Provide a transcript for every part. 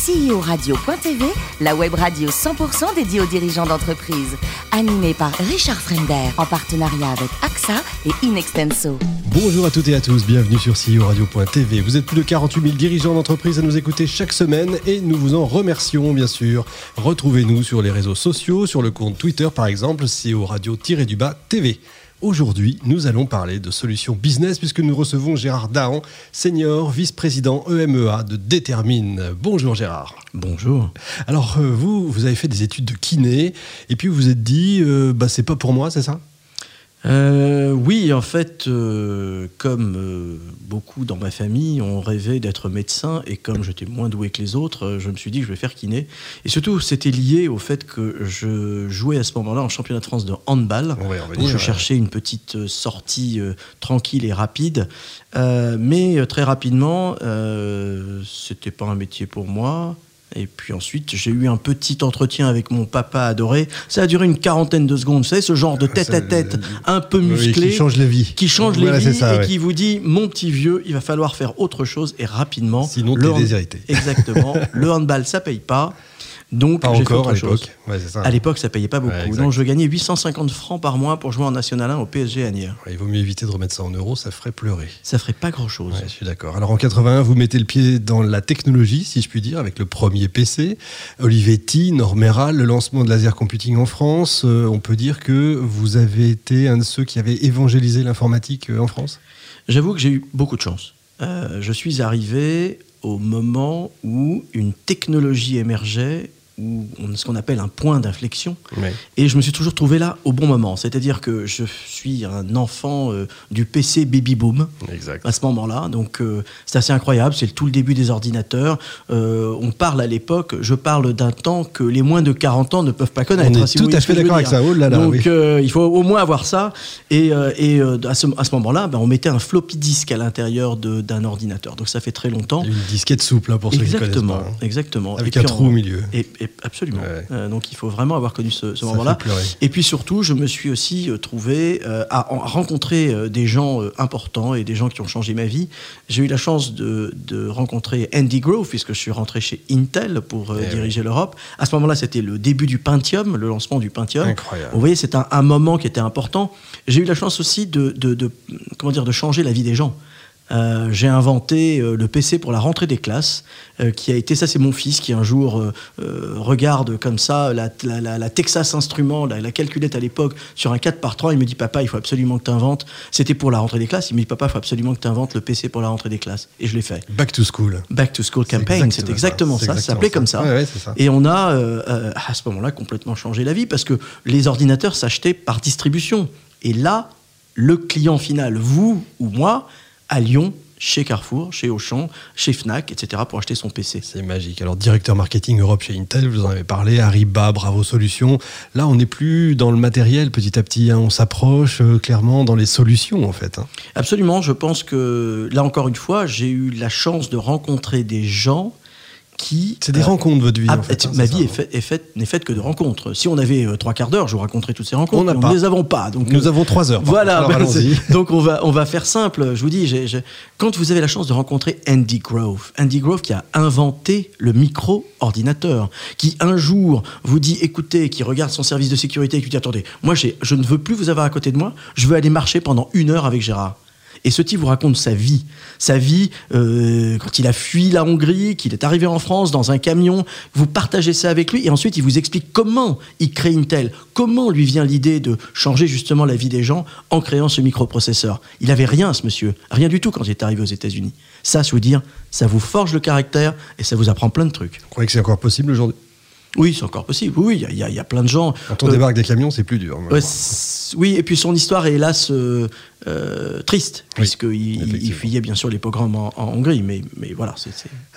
CEO-radio.tv, la web radio 100% dédiée aux dirigeants d'entreprise. Animée par Richard Fremder, en partenariat avec AXA et Inextenso. Bonjour à toutes et à tous, bienvenue sur CEO Radio.tv. Vous êtes plus de 48 000 dirigeants d'entreprise à nous écouter chaque semaine et nous vous en remercions bien sûr. Retrouvez-nous sur les réseaux sociaux, sur le compte Twitter par exemple, CEO Radio-du-bas TV. Aujourd'hui, nous allons parler de solutions business puisque nous recevons Gérard Dahan, senior vice-président EMEA de Détermine. Bonjour Gérard. Bonjour. Alors euh, vous, vous avez fait des études de kiné et puis vous vous êtes dit, euh, bah, c'est pas pour moi, c'est ça? Euh, oui, en fait, euh, comme euh, beaucoup dans ma famille, on rêvait d'être médecin et comme j'étais moins doué que les autres, je me suis dit que je vais faire kiné. Et surtout, c'était lié au fait que je jouais à ce moment-là en championnat de France de handball. Ouais, on va Donc dire, je ouais. cherchais une petite sortie euh, tranquille et rapide. Euh, mais euh, très rapidement, euh, c'était pas un métier pour moi. Et puis ensuite, j'ai eu un petit entretien avec mon papa adoré. Ça a duré une quarantaine de secondes. Vous savez, ce genre de tête à tête, un peu Oui, musclé, qui change la vie. qui change Voilà, les c'est vies ça, et ouais. qui vous dit mon petit vieux, il va falloir faire autre chose et rapidement. Sinon, Le hand- déshérité. Exactement. le handball, ça paye pas. Donc, Pas encore à l'époque. Ouais. À l'époque, ça payait pas beaucoup. Ouais, donc, je gagnais 850 francs par mois pour jouer en National 1 au PSG à. Ouais, Il vaut mieux éviter de remettre ça en euros, ça ferait pleurer. Ça ferait pas grand chose. Ouais, je suis d'accord. Alors en 81, vous mettez le pied dans la technologie, si je puis dire, avec le premier PC. Olivetti, Normeral, le lancement de laser computing en France. Euh, on peut dire que vous avez été un de ceux qui avaient évangélisé l'informatique euh, en France? J'avoue que j'ai eu beaucoup de chance. Euh, je suis arrivé au moment où une technologie émergeait, où on, ce qu'on appelle un point d'inflexion, et je me suis toujours trouvé là au bon moment. C'est-à-dire que je suis un enfant euh, du PC baby boom Exact. à ce moment-là, donc euh, c'est assez incroyable. C'est tout le début des ordinateurs. Euh, on parle à l'époque, je parle d'un temps que les moins de 40 ans ne peuvent pas connaître. On est hein, si tout à fait d'accord avec ça. Oh là là, Donc oui. il faut au moins avoir ça. Et, et, à ce, à ce moment-là, ben, on mettait un floppy disk à l'intérieur d'un ordinateur. Donc ça fait très longtemps. Une disquette souple hein, pour ceux qui Exactement, connaissent pas. hein. exactement. Avec Et un trou au milieu. Et, et- absolument. Ouais. Euh, donc il faut vraiment avoir connu ce, moment-là. Et puis surtout, je me suis aussi euh, trouvé euh, à, en- à rencontrer des gens euh, importants et des gens qui ont changé ma vie. J'ai eu la chance de, de rencontrer Andy Grove, puisque je suis rentré chez Intel pour Eh diriger l'Europe. À ce moment-là, c'était le début du Pentium, le lancement du Pentium. Incroyable. Vous voyez, c'est un, un moment qui était important. J'ai eu la chance aussi de, de- de- comment dire, de changer la vie des gens. Euh, j'ai inventé euh, le PC pour la rentrée des classes, euh, qui a été, ça c'est mon fils qui un jour regarde comme ça la, la- la- la Texas Instruments, la, la calculette à l'époque, sur un 4 par 3 il me dit papa il faut absolument que tu inventes, c'était pour la rentrée des classes, il me dit papa il faut absolument que tu inventes le PC pour la rentrée des classes, et je l'ai fait. Back to school. Back to School Campaign, c'est exactement ça, ça s'appelait comme ça. Ouais, ouais, c'est ça. Et on a, à ce moment-là, complètement changé la vie parce que les ordinateurs s'achetaient par distribution. Et là, le client final, vous ou moi, allions chez Carrefour, chez Auchan, chez Fnac, etc., pour acheter son PC. C'est magique. Alors, directeur marketing Europe chez Intel, vous en avez parlé, Ariba, Bravo Solutions. Là, on n'est plus dans le matériel petit à petit. hein. On s'approche euh, clairement dans les solutions, en fait. hein. Absolument, je pense que, là encore une fois, j'ai eu la chance de rencontrer des gens qui... C'est des euh, rencontres, votre vie. Ah, en fait, hein, ma vie faite- est faite- n'est faite que de rencontres. Si on avait euh, trois quarts d'heure, je vous raconterais toutes ces rencontres. On ne les avons pas. Donc, Nous euh, avons trois heures. Voilà, c'est- donc on va, on va faire simple. Je vous dis, quand vous avez la chance de rencontrer Andy Grove, Andy Grove qui a inventé le micro-ordinateur, qui un jour vous dit, écoutez, qui regarde son service de sécurité et qui dit, attendez, moi je ne veux plus vous avoir à côté de moi, je veux aller marcher pendant une heure avec Gérard. Et ce type vous raconte sa vie. Sa vie, euh, quand il a fui la Hongrie, qu'il est arrivé en France dans un camion, vous partagez ça avec lui et ensuite il vous explique comment il crée Intel, comment lui vient l'idée de changer justement la vie des gens en créant ce microprocesseur. Il avait rien, ce monsieur, rien du tout quand il est arrivé aux États-Unis. Ça, je veux dire, ça vous forge le caractère et ça vous apprend plein de trucs. Vous croyez que c'est encore possible aujourd'hui? Oui, c'est encore possible. Oui, il y a- y, y plein de gens. Quand on Euh, débarque des camions, c'est plus dur. Oui, et puis son histoire est hélas euh, euh, triste, Oui, puisqu'il il fuyait bien sûr les pogroms en, en Hongrie, mais, mais voilà,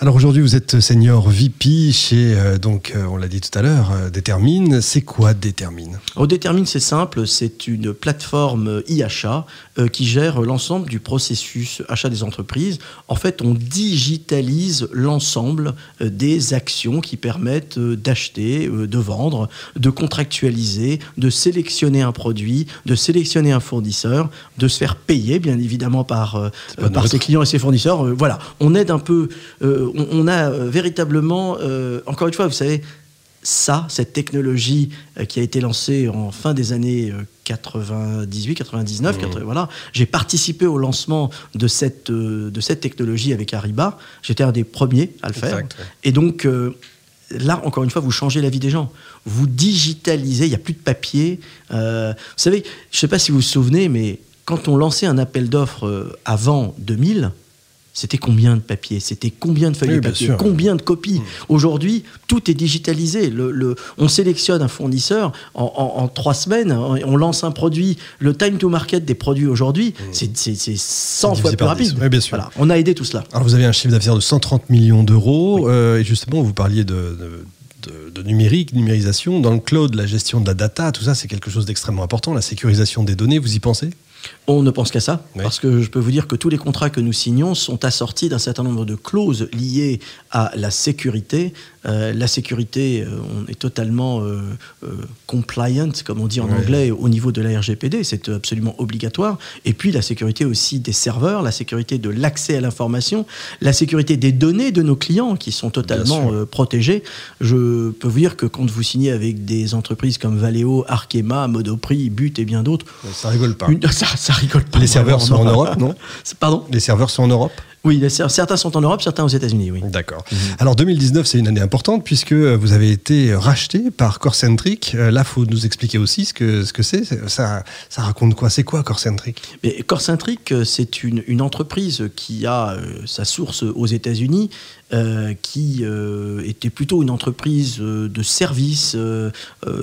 Alors aujourd'hui, vous êtes senior VP chez, donc, on l'a dit tout à l'heure, Détermine. C'est quoi Détermine Au Détermine, c'est simple, c'est une plateforme e-achat qui gère l'ensemble du processus achat des entreprises. En fait, on digitalise l'ensemble des actions qui permettent d'acheter d'acheter, euh, de vendre, de contractualiser, de sélectionner un produit, de sélectionner un fournisseur, de se faire payer, bien évidemment, par, euh, par ses clients et ses fournisseurs. Euh, voilà, on aide un peu, on, on a véritablement, encore une fois, vous savez, ça, cette technologie qui a été lancée en fin des années euh, 98, 99, Mmh. 80, voilà, j'ai participé au lancement de cette, de cette technologie avec Ariba. J'étais un des premiers à le faire. Ouais. Et donc, euh, là, encore une fois, vous changez la vie des gens. Vous digitalisez, il n'y a plus de papier. Euh, vous savez, je ne sais pas si vous vous souvenez, mais quand on lançait un appel d'offres euh, avant 2000, c'était combien de papier C'était combien de feuilles Oui, de papier sûr. Combien de copies? Aujourd'hui, tout est digitalisé. Le, le- on sélectionne un fournisseur en, en- en trois semaines, on lance un produit. Le time to market des produits aujourd'hui, c'est- c'est c'est 100 Divisé fois plus rapide. Oui, bien sûr. Voilà, on a aidé tout cela. Alors vous avez un chiffre d'affaires de 130 millions d'euros euh, et justement vous parliez de, de- de- de numérique, numérisation. Dans le cloud, la gestion de la data, tout ça c'est quelque chose d'extrêmement important. La sécurisation des données, vous y pensez? On ne pense qu'à ça, Oui. parce que je peux vous dire que tous les contrats que nous signons sont assortis d'un certain nombre de clauses liées à la sécurité. Euh, la sécurité, euh, on est totalement euh, compliant, comme on dit en Ouais. anglais, au niveau de la RGPD, c'est absolument obligatoire. Et puis la sécurité aussi des serveurs, la sécurité de l'accès à l'information, la sécurité des données de nos clients qui sont totalement sûr. protégés. Je peux vous dire que quand vous signez avec des entreprises comme Valeo, Arkema, Monoprix, But et bien d'autres, Ça rigole pas. une- ça, ça rigole pas. Les serveurs sont en. Europe, non? Pardon? Les serveurs sont en Europe? Oui, certains sont en Europe, certains aux États-Unis, oui. D'accord. Alors 2019, c'est une année importante puisque vous avez été racheté par Corcentric. Euh, Là, faut nous expliquer aussi ce que ce que c'est. Ça, ça raconte quoi? C'est quoi Corcentric? Mais Corcentric, euh, c'est une, une entreprise qui a euh, sa source aux États-Unis, euh, qui euh, était plutôt une entreprise euh, de service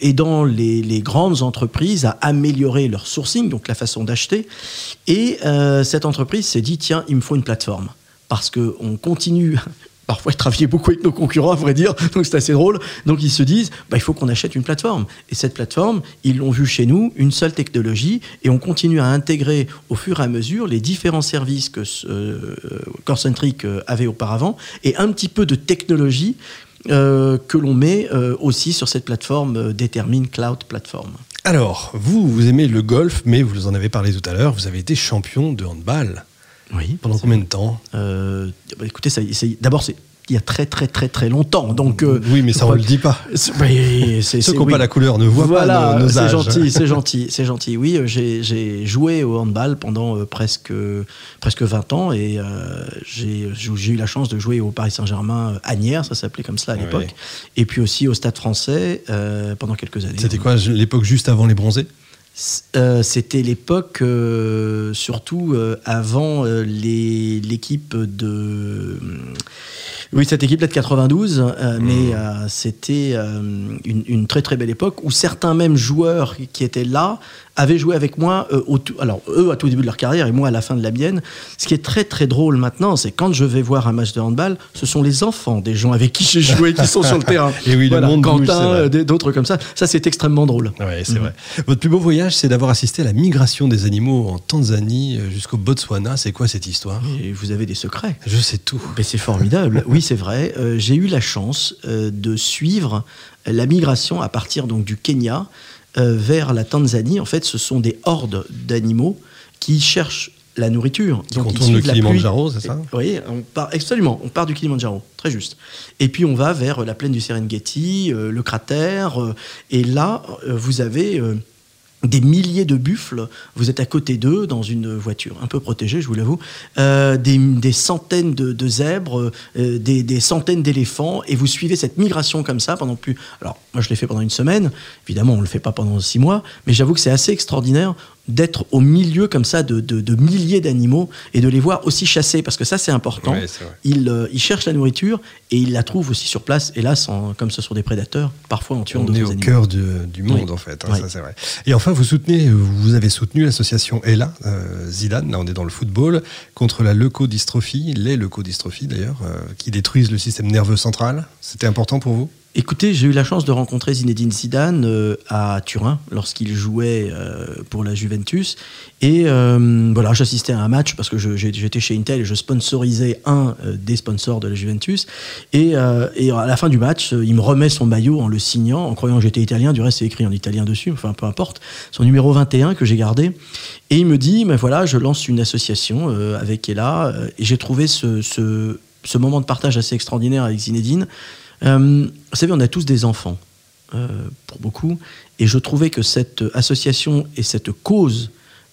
aidant les, les grandes entreprises à améliorer leur sourcing, donc la façon d'acheter. Et cette entreprise s'est dit tiens, il me faut une plateforme parce que on continue. Parfois, ils travaillaient beaucoup avec nos concurrents, à vrai dire, donc c'est assez drôle. Donc, ils se disent, bah, il faut qu'on achète une plateforme. Et cette plateforme, ils l'ont vu chez nous, une seule technologie, et on continue à intégrer au fur et à mesure les différents services que euh, euh, avait auparavant, et un petit peu de technologie euh, que l'on met euh, aussi sur cette plateforme euh, Determine Cloud Platform. Alors, vous, vous aimez le golf, mais vous en avez parlé tout à l'heure. Vous avez été champion de handball. Oui. Pendant combien de temps Euh, bah, écoutez, ça, d'abord, c'est il y a très très très très longtemps. Donc, euh, Oui, mais ça, on le dit pas. c'est- Ceux qui n'ont oui. pas la couleur ne voient Voilà, pas nos, nos c'est gentil, c'est gentil, c'est gentil. Oui, euh, j'ai joué au handball pendant euh, presque, presque 20 ans et euh, j'ai eu la chance de jouer au Paris Saint-Germain Agnières, ça s'appelait comme ça à l'époque, et puis aussi au Stade français pendant quelques années. C'était quoi l'époque juste avant les bronzés? C'était l'époque, euh, surtout euh, avant euh, l'équipe de. Oui, cette équipe-là de 92, euh, mais euh, c'était euh, une, une très très belle époque où certains même joueurs qui étaient là avaient joué avec moi, euh, au tout- alors eux à tout début de leur carrière et moi à la fin de la mienne. Ce qui est très très drôle maintenant, c'est quand je vais voir un match de handball, ce sont les enfants des gens avec qui j'ai joué qui sont sur le terrain. Et oui, le monde Quentin, euh, d'autres comme ça. Ça, c'est extrêmement drôle. Oui, c'est vrai. Votre plus beau voyage, c'est d'avoir assisté à la migration des animaux en Tanzanie euh, jusqu'au Botswana. C'est quoi cette histoire? Et vous avez des secrets. Je sais tout. Mais c'est formidable. Oui, c'est vrai. Euh, J'ai eu la chance euh, de suivre la migration à partir donc du Kenya euh, vers la Tanzanie. En fait, ce sont des hordes d'animaux qui cherchent la nourriture. Qui Donc, contournent le. Kilimanjaro, c'est ça? Oui, on part, absolument. On part du Kilimanjaro, très juste. Et puis on va vers la plaine du Serengeti, euh, le cratère. euh, et là, euh, vous avez des milliers de buffles. Vous êtes à côté d'eux dans une voiture un peu protégée, je vous l'avoue. Euh, des, centaines de, de zèbres, euh, des, des centaines d'éléphants. Et vous suivez cette migration comme ça pendant plus. Alors, moi, je l'ai fait pendant une semaine. Évidemment, on ne le fait pas pendant six mois. Mais j'avoue que c'est assez extraordinaire d'être au milieu comme ça de, de- de milliers d'animaux et de les voir aussi chasser. Parce que ça, c'est important. Ouais. Ils, euh, ils cherchent la nourriture et ils la trouvent aussi sur place. Hélas, en- comme ce sont des prédateurs, parfois en tuant On d'autres est au animaux. cœur du, du monde, Oui. en fait. hein, Oui. ça, c'est vrai. Et enfin, vous soutenez, vous avez soutenu l'association ELA, euh, Zidane, là on est dans le football, contre la leucodystrophie, les leucodystrophies d'ailleurs, euh, qui détruisent le système nerveux central. C'était important pour vous? Écoutez, j'ai eu la chance de rencontrer Zinedine Zidane euh, à Turin lorsqu'il jouait euh, pour la Juventus. Et euh, voilà, j'assistais à un match parce que j'étais chez Intel et je sponsorisais un euh, des sponsors de la Juventus. Et, à la fin du match, il me remet son maillot en le signant, en croyant que j'étais italien. Du reste, c'est écrit en italien dessus, enfin peu importe. Son numéro 21 que j'ai gardé. Et il me dit, mais voilà, je lance une association avec Ella. et j'ai trouvé ce moment de partage assez extraordinaire avec Zinedine. Euh, vous savez, on a tous des enfants, euh, pour beaucoup, et je trouvais que cette association et cette cause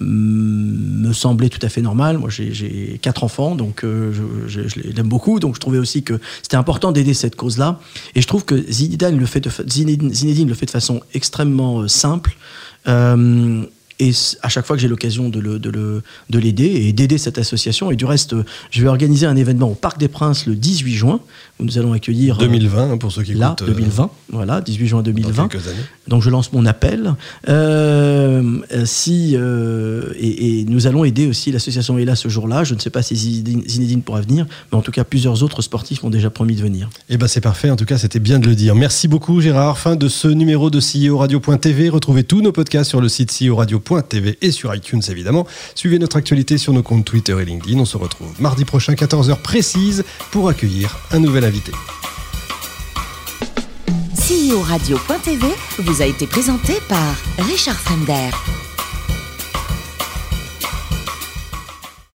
mm, me semblait tout à fait normale. Moi, j'ai- quatre enfants, donc euh, je, je- je les aime beaucoup, donc je trouvais aussi que c'était important d'aider cette cause-là. Et je trouve que Zinedine, le fait de façon extrêmement simple. Et à chaque fois que j'ai l'occasion de le- de le- de l'aider et d'aider cette association, et du reste, euh, je vais organiser un événement au Parc des Princes le 18 juin, où nous allons accueillir... euh, 2020, hein, pour ceux qui Là, écoutent. euh, 2020, voilà, 18 juin dans 2020. quelques années. Donc je lance mon appel. Euh, euh, si, euh, et, et nous allons aider aussi l'association Ella ce jour-là. Je ne sais pas si Zinedine, pourra venir, mais en tout cas plusieurs autres sportifs m'ont déjà promis de venir. Eh ben c'est parfait, en tout cas c'était bien de le dire. Merci beaucoup Gérard. Fin de ce numéro de CEO Radio.tv. Retrouvez tous nos podcasts sur le site CEO Et sur iTunes évidemment. Suivez notre actualité sur nos comptes Twitter et LinkedIn. On se retrouve mardi prochain 14h précise pour accueillir un nouvel invité. CEO Radio.tv vous a été présenté par Richard Fremder.